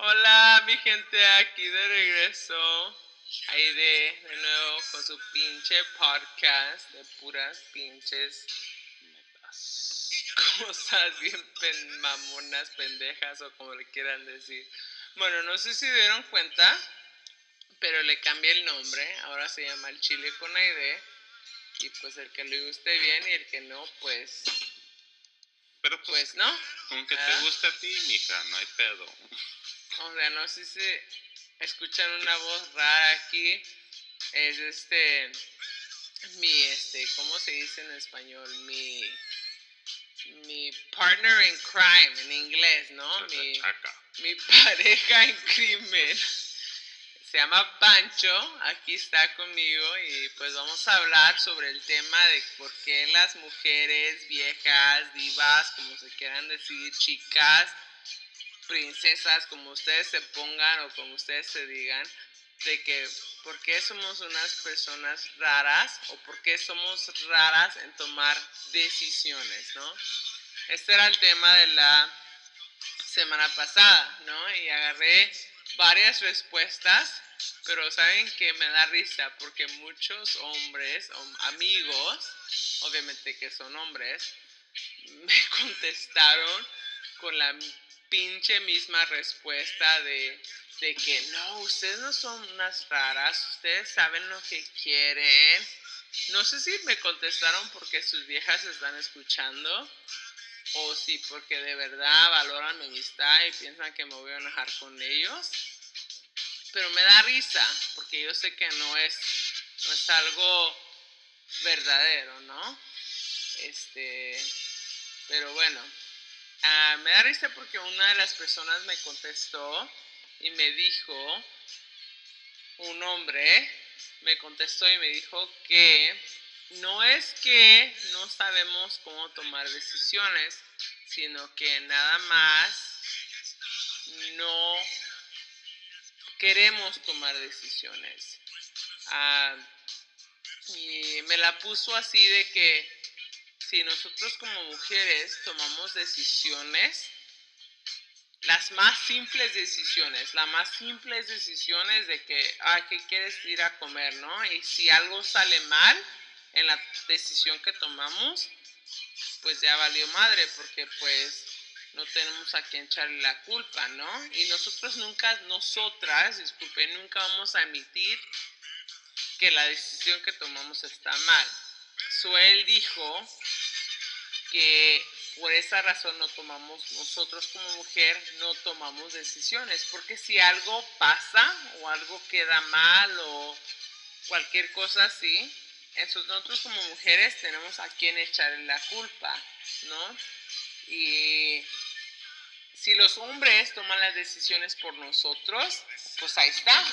Hola, mi gente, aquí de regreso. Aide, de nuevo con su pinche podcast de puras pinches cosas bien pen mamonas, pendejas o como le quieran decir. Bueno, no sé si dieron cuenta, pero le cambié el nombre. Ahora se llama El Chile con Aide. Y pues el que le guste bien y el que no, pues. Pero pues, Pues no. con que te ¿verdad? guste a ti, mija, no hay pedo. O sea, no sé si escuchan una voz rara aquí. Es este. Mi, este, ¿cómo se dice en español? Mi. Mi partner in crime en inglés, ¿no? Mi, mi pareja en crimen. Se llama Pancho, aquí está conmigo y pues vamos a hablar sobre el tema de por qué las mujeres viejas, divas, como se quieran decir, chicas, princesas, como ustedes se pongan o como ustedes se digan, de que por qué somos unas personas raras o por qué somos raras en tomar decisiones, ¿no? Este era el tema de la semana pasada, ¿no? Y agarré varias respuestas, pero saben que me da risa porque muchos hombres, hom- amigos, obviamente que son hombres, me contestaron con la pinche misma respuesta de, de que no, ustedes no son unas raras, ustedes saben lo que quieren. No sé si me contestaron porque sus viejas están escuchando o si porque de verdad valoran mi amistad y piensan que me voy a enojar con ellos. Pero me da risa porque yo sé que no es, no es algo verdadero, ¿no? Este, pero bueno, ah, me da risa porque una de las personas me contestó y me dijo, un hombre me contestó y me dijo que no es que no sabemos cómo tomar decisiones, sino que nada más no queremos tomar decisiones. Ah, y me la puso así de que si nosotros como mujeres tomamos decisiones, las más simples decisiones, las más simples decisiones de que, ah, ¿qué quieres ir a comer, no? Y si algo sale mal en la decisión que tomamos, pues ya valió madre, porque pues no tenemos a quien echarle la culpa, ¿no? Y nosotros nunca, nosotras, disculpen, nunca vamos a admitir que la decisión que tomamos está mal. Suel dijo que por esa razón no tomamos, nosotros como mujer no tomamos decisiones, porque si algo pasa o algo queda mal o cualquier cosa así, entonces nosotros como mujeres tenemos a quien echarle la culpa, ¿no? Y si los hombres toman las decisiones por nosotros, pues ahí está.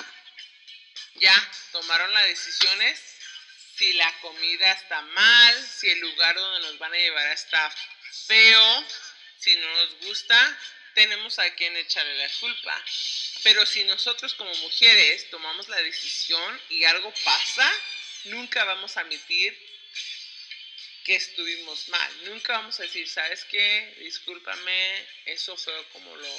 Ya tomaron las decisiones. Si la comida está mal, si el lugar donde nos van a llevar está feo, si no nos gusta, tenemos a quien echarle la culpa. Pero si nosotros como mujeres tomamos la decisión y algo pasa, nunca vamos a admitir que estuvimos mal. Nunca vamos a decir, ¿sabes qué? Discúlpame, eso fue como lo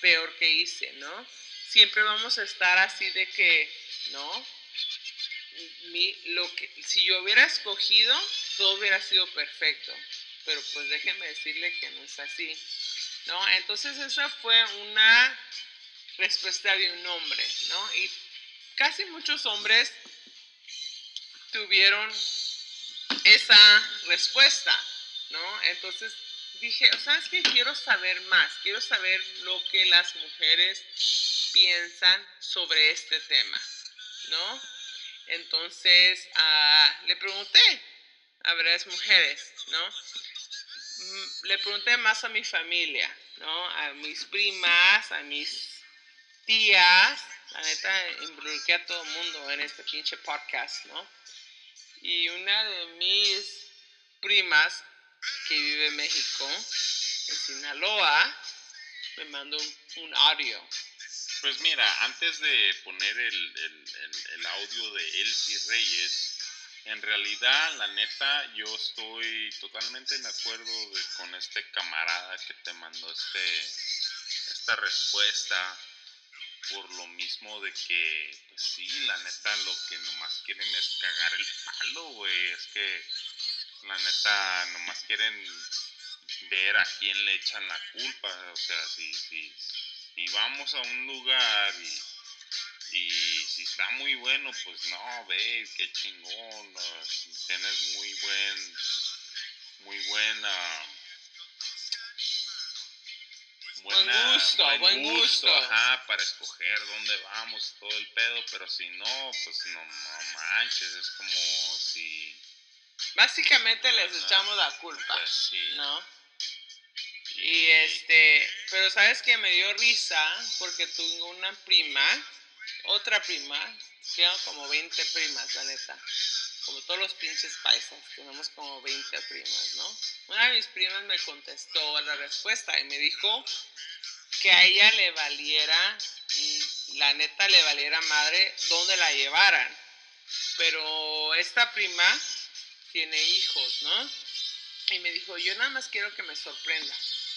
peor que hice, ¿no? Siempre vamos a estar así de que, ¿no? Mi, lo que, si yo hubiera escogido, todo hubiera sido perfecto. Pero pues déjenme decirle que no es así, ¿no? Entonces esa fue una respuesta de un hombre, ¿no? Y casi muchos hombres tuvieron esa respuesta, ¿no? Entonces dije, ¿sabes qué? Quiero saber más, quiero saber lo que las mujeres piensan sobre este tema, ¿no? Entonces ah, le pregunté a varias mujeres, ¿no? Mm, Le pregunté más a mi familia, ¿no? A mis primas, a mis tías, la neta involucré a todo el mundo en este pinche podcast, ¿no? Y una de mis primas que vive en México, en Sinaloa, me mandó un audio. Pues mira, antes de poner el, el- el- audio de Elsie Reyes, en realidad, la neta, yo estoy totalmente de acuerdo de- con este camarada que te mandó este, esta respuesta por lo mismo de que, pues sí, la neta lo que nomás quieren es cagar el palo, güey. Es que la neta nomás quieren ver a quién le echan la culpa. O sea, si, si, si vamos a un lugar y y si está muy bueno, pues no, ve, qué chingón, tienes muy buen, muy buena, buena, buen gusto, buen, gusto, Ajá, para escoger dónde vamos, todo el pedo, pero si no, pues no, manches, es como si... Básicamente les echamos la culpa, pues sí. ¿no? Y este, pero sabes que me dio risa porque tengo una prima otra prima, tengo como 20 primas, la neta. Como todos los pinches paisas, tenemos como 20 primas, ¿no? Una de mis primas me contestó la respuesta y me dijo que a ella le valiera, la neta le valiera madre dónde la llevaran. Pero esta prima tiene hijos, ¿no? Y me dijo, yo nada más quiero que me sorprenda.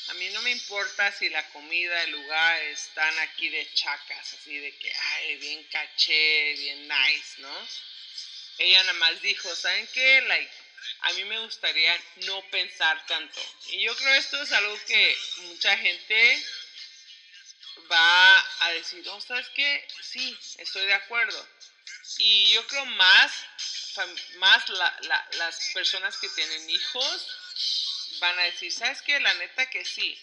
A mí no me importa si la comida, el lugar están aquí de chacas, así de que, ay, bien caché, bien nice, ¿no? Ella nada más dijo, ¿saben qué? Like, a mí me gustaría no pensar tanto. Y yo creo esto es algo que mucha gente va a decir, no, ¿sabes qué? Sí, estoy de acuerdo. Y yo creo más, más las personas que tienen hijos van a decir, ¿sabes qué? La neta que sí,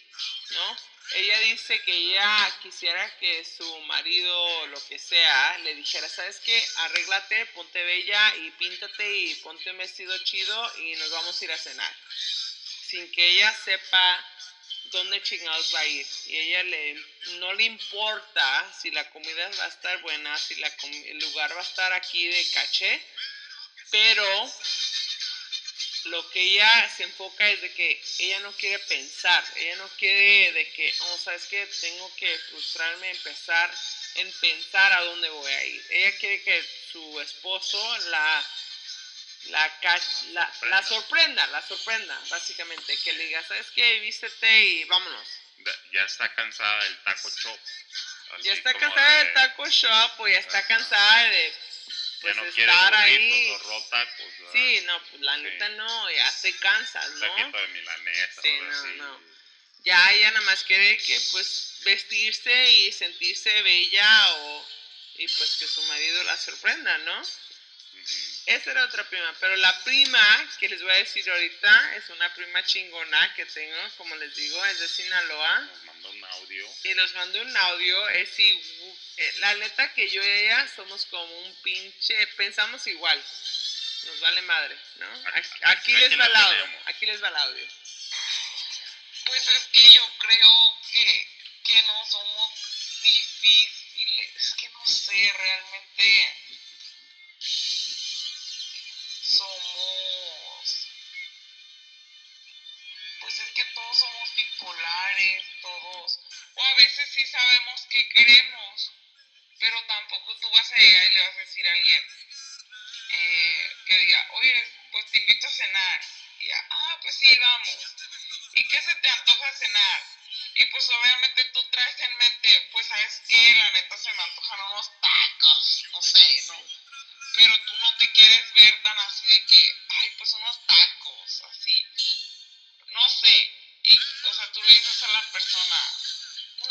¿no? Ella dice que ella quisiera que su marido, lo que sea, le dijera, ¿sabes qué? Arréglate, ponte bella y píntate y ponte un vestido chido y nos vamos a ir a cenar. Sin que ella sepa dónde chingados va a ir. Y ella le, no le importa si la comida va a estar buena, si la, el lugar va a estar aquí de caché, pero lo que ella se enfoca es de que ella no quiere pensar, ella no quiere de que, oh, sabes que tengo que frustrarme, empezar en pensar a dónde voy a ir. Ella quiere que su esposo la la, la, sorprenda, la sorprenda, básicamente, que le diga, ¿sabes qué? Vístete y vámonos. Ya está cansada del taco shop. ya está cansada del taco shop o ya está cansada de pues no estar ahí. tacos, sí, no, pues la neta no, ya se cansas, ¿no? de milanesa, sí, no, no. Ya ella nada más quiere que pues vestirse y sentirse bella o y pues que su marido la sorprenda, ¿no? Esa era otra prima, pero la prima que les voy a decir ahorita es una prima chingona que tengo, como les digo, es de Sinaloa. Audio. Y nos mandó un audio, es eh, la neta que yo y ella somos como un pinche, pensamos igual. Nos vale madre, ¿no? Aquí, les va el audio, aquí les va el audio. Pues es que yo creo que, que no somos difíciles, es que no sé, realmente veces sí sabemos que queremos, pero tampoco tú vas a llegar y le vas a decir a alguien eh, que diga, oye, pues te invito a cenar, y ya, ah, pues sí, vamos, ¿y qué se te antoja cenar? Y pues obviamente tú traes en mente, pues sabes que la neta se me antojan unos tacos, no sé, ¿no? pero tú no te quieres ver tan así de que, ay, pues unos tacos, así. No sé. Y, o sea, tú le dices a la persona,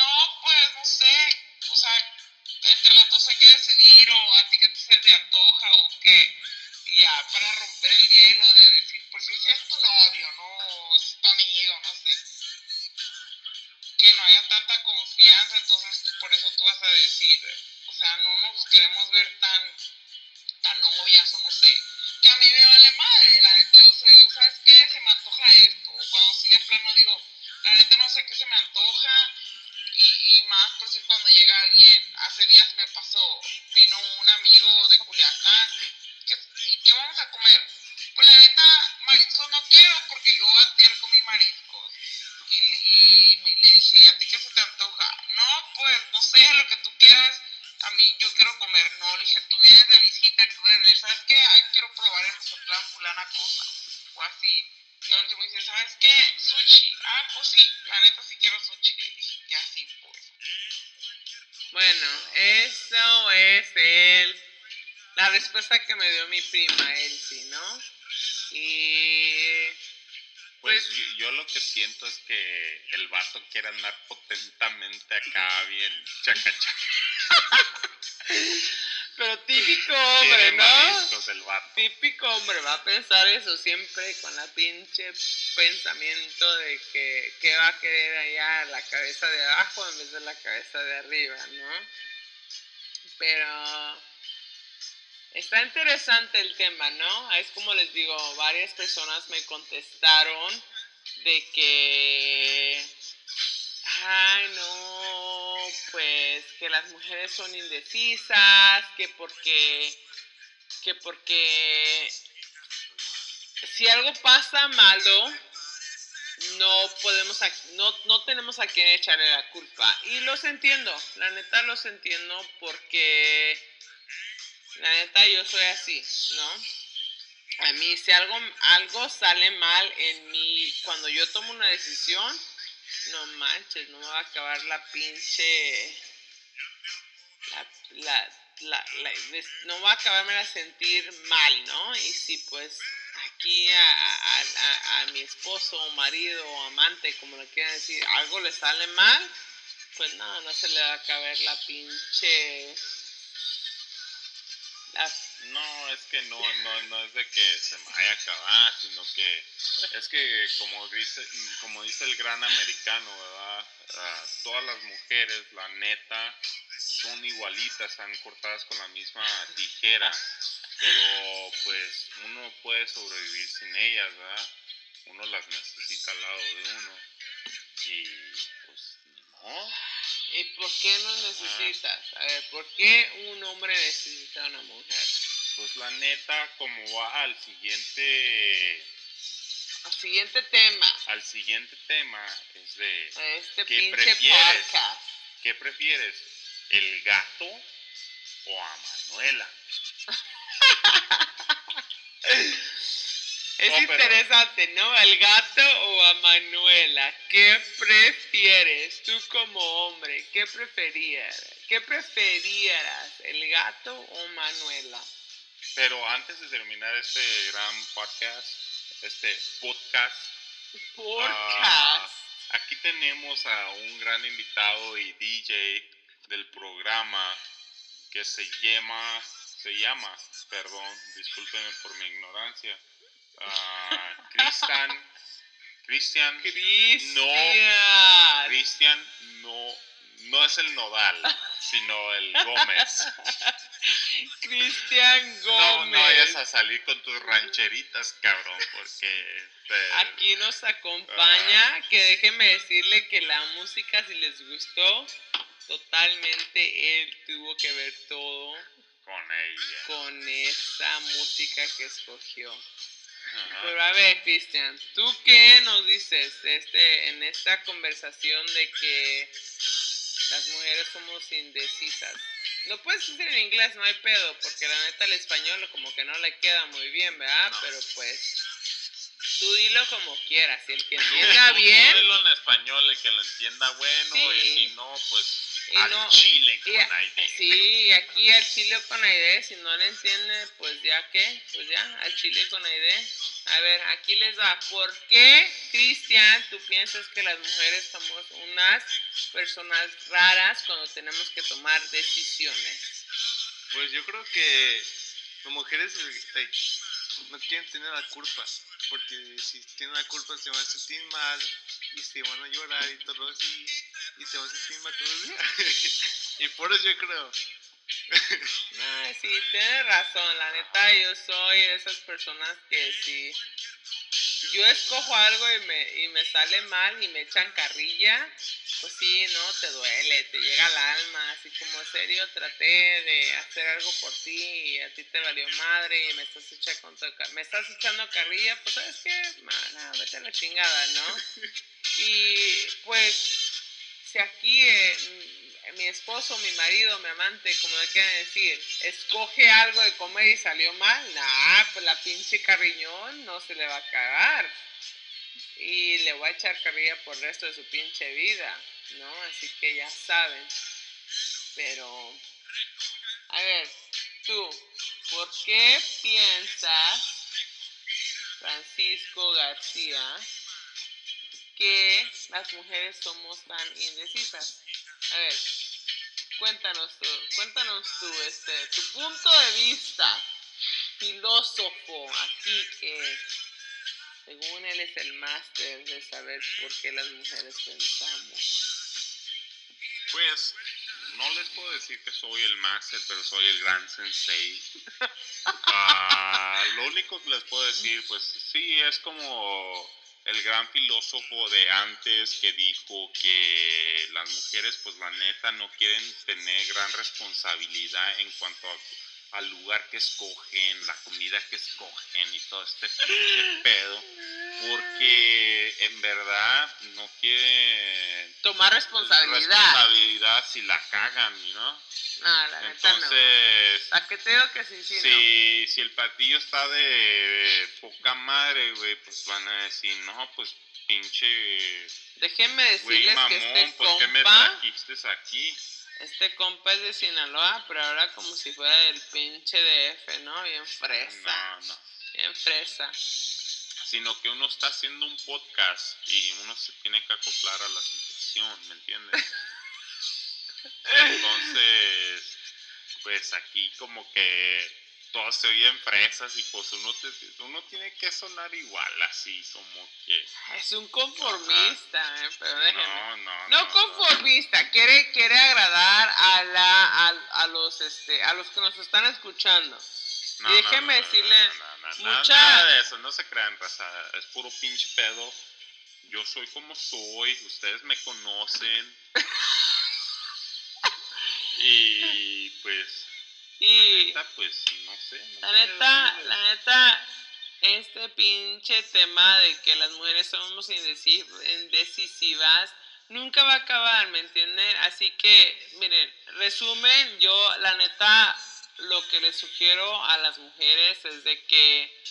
no, pues no sé, o sea, entre los dos hay que decidir, o a ti que se te antoja, o que, ya, para romper el hielo de decir, pues si es tu novio, no es tu amigo, no sé. Que no haya tanta confianza, entonces por eso tú vas a decir, o sea, no nos queremos ver tan novias o no sé, que a mí me vale madre, la neta yo soy, ¿sabes qué? Se me antoja esto, o cuando sí de plano digo, la neta no sé qué se me antoja, y, más por si cuando llega alguien, hace días me pasó, vino un amigo de Culiacán, ¿y qué vamos a comer? Pues la neta, mariscos no quiero, porque yo ayer comí mariscos, y, le dije, ¿a ti qué se te antoja? No, pues no sé, lo que tú quieras, a mí yo quiero comer, no, le dije, tú vienes de visita, tú vienes, ¿sabes qué? Ay, quiero probar en plan fulana cosa, o así. Y el último dice, ¿sabes qué? Sushi. Ah, pues sí, la neta sí quiero sushi. Bueno, eso es el, la respuesta que me dio mi prima Elsie, ¿no? Y Pues Pues- yo, yo lo que siento es que el vato quiere andar potentamente acá, bien chacachaca. pero típico hombre, ¿no? el vato. Típico hombre va a pensar eso siempre con la pinche pensamiento de que, que va a querer allá la cabeza de abajo en vez de la cabeza de arriba, ¿no? Pero está interesante el tema, ¿no? Es como les digo, varias personas me contestaron de que, ay no, pues que las mujeres son indecisas, que porque que porque si algo pasa malo, no podemos, no, no tenemos a quien echarle la culpa. Y los entiendo, la neta los entiendo porque la neta yo soy así, ¿no? A mí si algo, algo sale mal en mí, cuando yo tomo una decisión, no manches, no me va a acabar la pinche... La, la, la, la- no va a acabarme a sentir mal, ¿no? Y si pues aquí a, a- a- mi esposo o marido o amante, como le quieran decir, algo le sale mal, pues no, no se le va a acabar la pinche... La, No, es que no, no, no es de que se me vaya a acabar, sino que es que como dice, como dice el gran americano, ¿verdad? Ah, todas las mujeres, la neta, son igualitas, están cortadas con la misma tijera, pero pues uno puede sobrevivir sin ellas, ¿verdad? Uno las necesita al lado de uno y pues no. ¿Y por qué no necesitas? A ver, ¿por qué un hombre necesita a una mujer? Pues la neta, como va al siguiente, El siguiente tema, al siguiente tema es de a este ¿Qué pinche prefieres? podcast. ¿qué prefieres? ¿El gato o a Manuela? Es No, pero- interesante, ¿no? ¿El gato o a Manuela? ¿Qué prefieres tú como hombre? ¿Qué preferías? ¿Qué preferieras? ¿El gato o Manuela? Pero antes de terminar este gran podcast, este podcast, Podcast. Ah, aquí tenemos a un gran invitado y DJ del programa que se llama, se llama, perdón, discúlpenme por mi ignorancia, ah, Cristian, Cristian, Cristian. Cristian no, no es el Nodal, sino el Gómez. Cristian No, Gómez. no vayas a salir con tus rancheritas, cabrón, porque... te- Aquí nos acompaña, que déjenme decirle que la música, si les gustó, totalmente él tuvo que ver todo con ella. con esa música que escogió. Ajá. Pero a ver, Cristian, ¿tú qué nos dices este, en esta conversación de que las mujeres somos indecisas? Lo puedes decir en inglés, no hay pedo, porque la neta el español como que no le queda muy bien, ¿verdad? No. Pero pues, tú dilo como quieras, y el que entienda Tú bien, dilo en español, el que lo entienda bueno, y si no, pues Y al no- chile con y a- aire. sí, y aquí al chile con aire, si no le entiende, pues ya que, pues ya, al chile con aire. A ver, aquí les va. ¿Por qué, Cristian, tú piensas que las mujeres somos unas personas raras cuando tenemos que tomar decisiones? Pues yo creo que las mujeres eh, no quieren tener la culpa, porque si tienen la culpa se van a sentir mal y se van a llorar y todo así, y se van a sentir mal todo el día. y por eso yo creo. No, sí, tienes razón. La neta, yo soy de esas personas que si yo escojo algo y me, y me sale mal y me echan carrilla, pues sí, no, te duele, te llega al alma. Así como, en serio, traté de hacer algo por ti y a ti te valió madre y me estás, echando, me estás echando carrilla, pues sabes qué, mana, vete a la chingada, ¿no? Y pues, si aquí eh, mi esposo, mi marido, mi amante, como le quieran decir, escoge algo de comer y salió mal, nah, pues la pinche carriñón no se le va a cagar. Y le voy a echar carrilla por el resto de su pinche vida, ¿no? Así que ya saben. Pero, a ver, tú, ¿por qué piensas, Francisco García, que las mujeres somos tan indecisas? A ver, cuéntanos tú, cuéntanos tú, este, tu punto de vista, filósofo, aquí que según él es el máster de saber por qué las mujeres pensamos. Pues no les puedo decir que soy el máster, pero soy el gran sensei. Ah, lo único que les puedo decir, pues sí, es como el gran filósofo de antes que dijo que las mujeres, pues la neta, no quieren tener gran responsabilidad en cuanto al lugar que escogen, la comida que escogen y todo este pinche pedo, porque en verdad no quieren Tomar responsabilidad. responsabilidad si la cagan, ¿no? No, la no. Entonces, ¿A qué te digo que sí, sí, si, si el platillo está de, de poca madre, güey, pues van a decir, no, pues pinche? Déjenme decirles mamón, que este ¿por qué me compa, trajiste aquí? Este compa es de Sinaloa, pero ahora como si fuera del pinche DF, ¿no? Bien fresa, No, no. bien fresa. Sino que uno está haciendo un podcast y uno se tiene que acoplar a la situación, ¿me entiendes? Entonces, pues aquí como que todos se oyen fresas y pues uno, te- uno tiene que sonar igual, así como que... Es un conformista, ¿eh? Pero déjenme. No, no, No no, conformista, quiere, quiere agradar a la, a, a los este, a los que nos están escuchando. No, y déjeme decirle, mucha- nada de eso, no se crean, raza, es puro pinche pedo. Yo soy como soy, ustedes me conocen. y pues, y la neta, pues, no sé. no la sé neta, la neta, este pinche tema de que las mujeres somos indeci- indecisivas nunca va a acabar, ¿me entienden? Así que, miren, resumen, yo la neta, lo que les sugiero a las mujeres es de que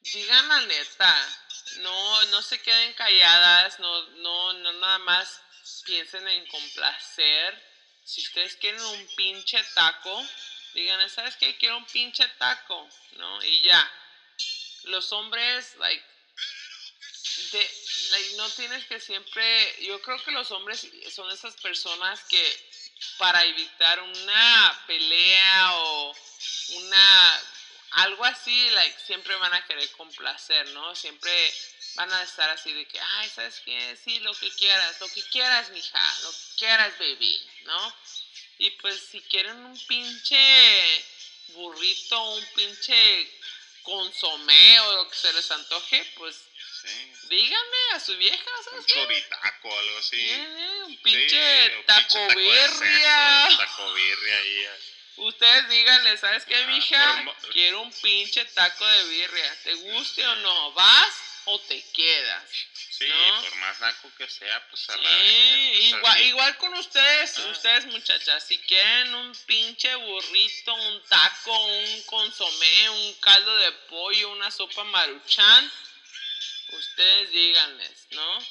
digan la neta, no, no se queden calladas, no, no, no nada más piensen en complacer. Si ustedes quieren un pinche taco, digan, ¿sabes qué? Quiero un pinche taco, ¿no? Y ya. Los hombres, like, de, like, no tienes que siempre, yo creo que los hombres son esas personas que para evitar una pelea o una algo así, like, siempre van a querer complacer, ¿no? Siempre van a estar así de que, ay, ¿sabes qué? Sí, lo que quieras, lo que quieras, mija, lo que quieras, baby, ¿no? Y pues si quieren un pinche burrito, un pinche consomé o lo que se les antoje, pues Sí, díganme a su vieja, un ¿sabes qué? choritaco, algo así. Eh, un Sí, pinche taco birria. taco birria ahí. eh. Ustedes díganle, ¿sabes qué, Ah, mija? por Quiero un pinche taco de birria. ¿Te guste o no? ¿Vas o te quedas? Sí, ¿No? por más naco que sea, pues a la vez, pues, igual, así. igual con ustedes, Ah. ustedes muchachas, si quieren un pinche burrito, un taco, un consomé, un caldo de pollo, una sopa maruchan, ustedes díganles, ¿no?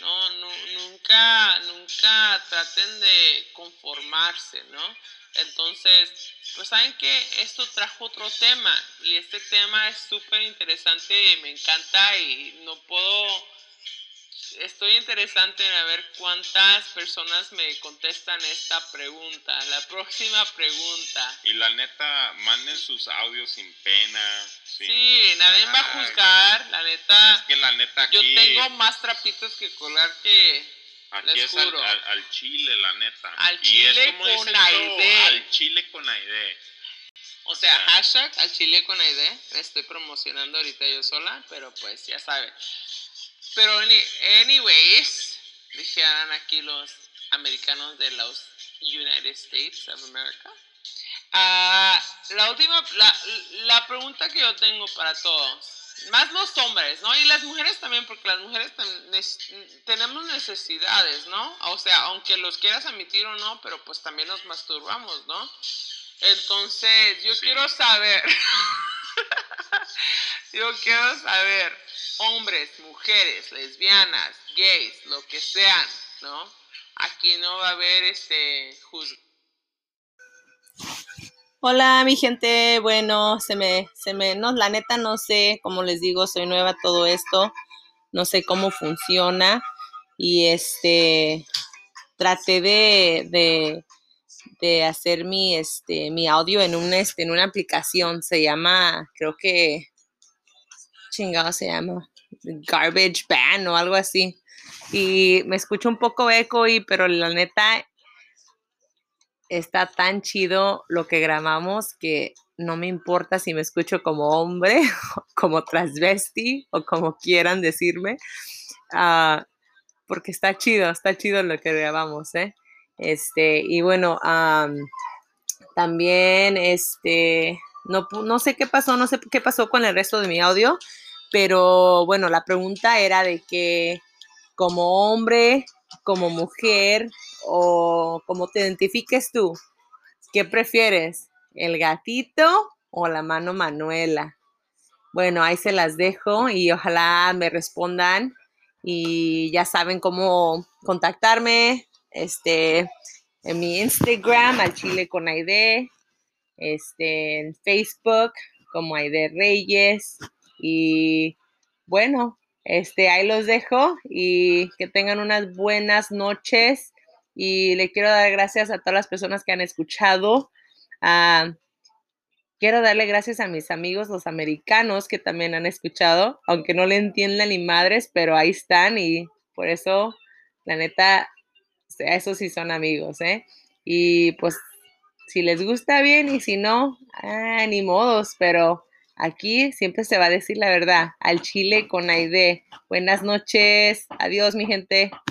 No, nu- nunca, nunca traten de conformarse, ¿no? Entonces, pues saben que esto trajo otro tema y este tema es súper interesante me encanta y no puedo estoy interesante en a ver cuántas personas me contestan esta pregunta. La próxima pregunta. Y la neta, manden sus audios sin pena. sin Sí, nadie va a juzgar, la Es neta. que la neta aquí, Yo tengo más trapitos que colgar que... aquí les es al, juro. al- al chile, la neta. Al es chile con Aide. Al chile con Aide. O sea, hashtag al chile con ID. Me estoy promocionando ahorita yo sola, pero pues ya saben. Pero any- anyways, dijeron aquí los americanos de los United States of America. Ah, la última, la, la pregunta que yo tengo para todos, más los hombres, ¿no? Y las mujeres también, porque las mujeres tenemos necesidades, ¿no? O sea, aunque los quieras admitir o no, pero pues también nos masturbamos, ¿no? Entonces, yo Sí. quiero saber, yo quiero saber, hombres, mujeres, lesbianas, gays, lo que sean, ¿no? Aquí no va a haber este juzgo. Hola, mi gente. Bueno, se me, se me, no, la neta no sé, como les digo, soy nueva todo esto. No sé cómo funciona. Y este, traté de, de, de hacer mi, este, mi audio en, un, este, en una aplicación. Se llama, creo que, chingado se llama, Garbage Ban o algo así. Y me escucho un poco eco, y, pero la neta está tan chido lo que grabamos que no me importa si me escucho como hombre, como transvesti o como quieran decirme, uh, porque está chido, está chido lo que grabamos, ¿eh? Este, y bueno, también, este, no, no sé qué pasó, no sé qué pasó con el resto de mi audio, pero bueno, la pregunta era de que como hombre, como mujer o como te identifiques tú, ¿qué prefieres? ¿El gatito o la mano Manuela? Bueno, ahí se las dejo y ojalá me respondan y ya saben cómo contactarme, este, en mi Instagram, al chile con Aide, este, en Facebook como Aide Reyes y bueno, este, ahí los dejo y que tengan unas buenas noches. Y le quiero dar gracias a todas las personas que han escuchado. Quiero darle gracias a mis amigos, los americanos, que también han escuchado, aunque no le entiendan ni madres, pero ahí están y por eso, la neta, esos sí son amigos, ¿eh? Y pues, si les gusta bien y si no, ah, ni modos, pero Aquí siempre se va a decir la verdad, al chile con Aide. Buenas noches, adiós mi gente.